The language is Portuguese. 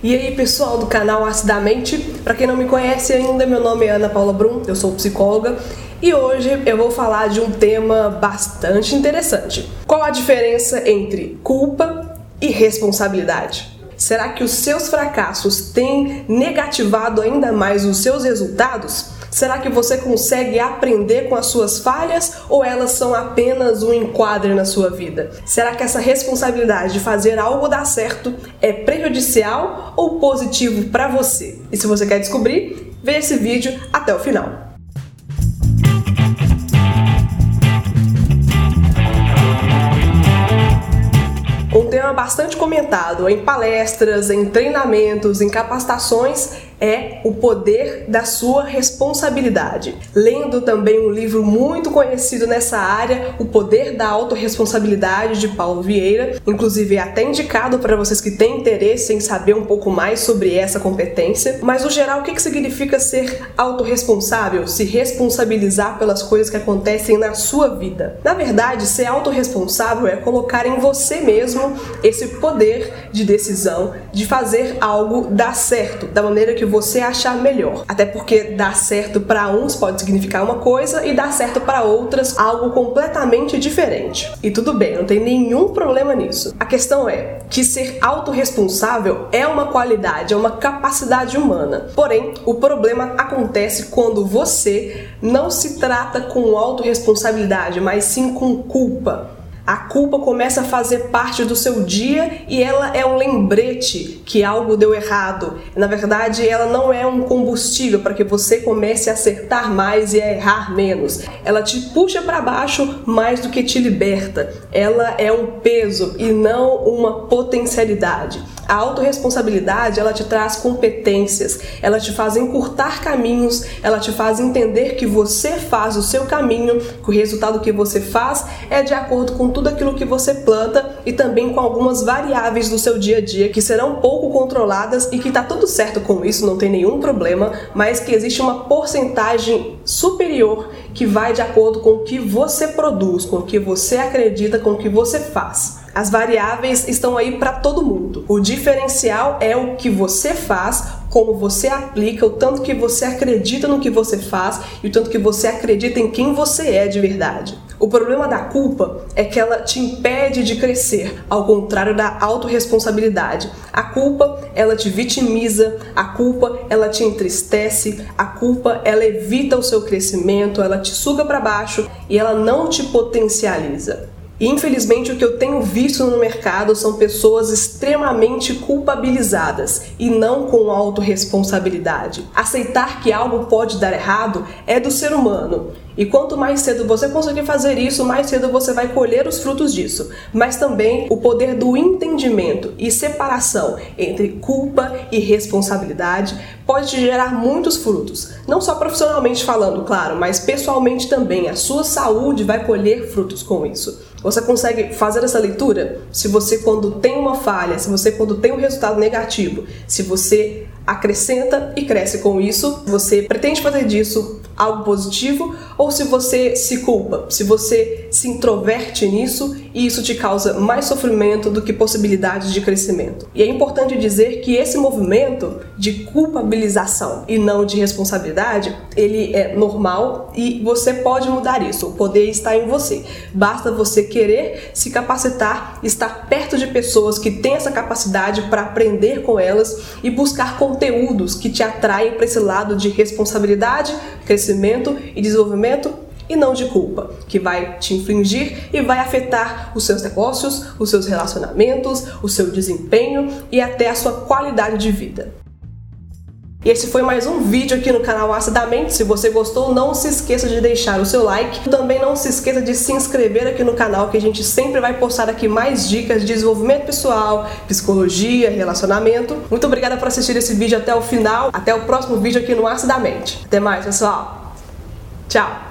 E aí pessoal do canal Acidamente, para quem não me conhece ainda, meu nome é Ana Paula Brum, eu sou psicóloga e hoje eu vou falar de um tema bastante interessante. Qual a diferença entre culpa e responsabilidade? Será que os seus fracassos têm negativado ainda mais os seus resultados? Será que você consegue aprender com as suas falhas ou elas são apenas um enquadre na sua vida? Será que essa responsabilidade de fazer algo dar certo é prejudicial ou positivo para você? E se você quer descobrir, veja esse vídeo até o final. Bastante comentado em palestras, em treinamentos, em capacitações é o poder da sua responsabilidade. Lendo também um livro muito conhecido nessa área, O Poder da Autoresponsabilidade de Paulo Vieira, inclusive é até indicado para vocês que têm interesse em saber um pouco mais sobre essa competência. Mas no geral, o que significa ser autorresponsável? Se responsabilizar pelas coisas que acontecem na sua vida. Na verdade, ser autorresponsável é colocar em você mesmo esse poder de decisão de fazer algo dar certo da maneira que você achar melhor. Até porque dar certo para uns pode significar uma coisa e dar certo para outras algo completamente diferente. E tudo bem, não tem nenhum problema nisso. A questão é que ser autorresponsável é uma qualidade, é uma capacidade humana. Porém, o problema acontece quando você não se trata com autorresponsabilidade, mas sim com culpa a culpa começa a fazer parte do seu dia e ela é um lembrete que algo deu errado. Na verdade, ela não é um combustível para que você comece a acertar mais e a errar menos. Ela te puxa para baixo mais do que te liberta. Ela é um peso e não uma potencialidade. A autorresponsabilidade, ela te traz competências, ela te faz encurtar caminhos, ela te faz entender que você faz o seu caminho, que o resultado que você faz é de acordo com tudo aquilo que você planta e também com algumas variáveis do seu dia a dia que serão pouco controladas e que tá tudo certo com isso, não tem nenhum problema, mas que existe uma porcentagem superior que vai de acordo com o que você produz, com o que você acredita, com o que você faz. As variáveis estão aí para todo mundo. O diferencial é o que você faz, como você aplica, o tanto que você acredita no que você faz e o tanto que você acredita em quem você é de verdade. O problema da culpa é que ela te impede de crescer, ao contrário da autorresponsabilidade. A culpa, ela te vitimiza, a culpa, ela te entristece, a culpa, ela evita o seu crescimento, ela te suga para baixo e ela não te potencializa. Infelizmente o que eu tenho visto no mercado são pessoas extremamente culpabilizadas e não com autorresponsabilidade. Aceitar que algo pode dar errado é do ser humano. E quanto mais cedo você conseguir fazer isso, mais cedo você vai colher os frutos disso. Mas também o poder do entendimento e separação entre culpa e responsabilidade pode te gerar muitos frutos. Não só profissionalmente falando, claro, mas pessoalmente também. A sua saúde vai colher frutos com isso. Você consegue fazer essa leitura? Se você, quando tem uma falha, se você, quando tem um resultado negativo, se você acrescenta e cresce com isso, você pretende fazer disso algo positivo ou se você se culpa, se você se introverte nisso e isso te causa mais sofrimento do que possibilidades de crescimento. E é importante dizer que esse movimento de culpabilização e não de responsabilidade, ele é normal e você pode mudar isso. O poder está em você. Basta você querer se capacitar, estar perto de pessoas que têm essa capacidade para aprender com elas e buscar conteúdos que te atraem para esse lado de responsabilidade, crescimento e desenvolvimento e não de culpa, que vai te infligir e vai afetar os seus negócios, os seus relacionamentos, o seu desempenho e até a sua qualidade de vida. E esse foi mais um vídeo aqui no canal Acidamente. Se você gostou, não se esqueça de deixar o seu like. Também não se esqueça de se inscrever aqui no canal, que a gente sempre vai postar aqui mais dicas de desenvolvimento pessoal, psicologia, relacionamento. Muito obrigada por assistir esse vídeo até o final. Até o próximo vídeo aqui no Acidamente. Até mais, pessoal. Tchau!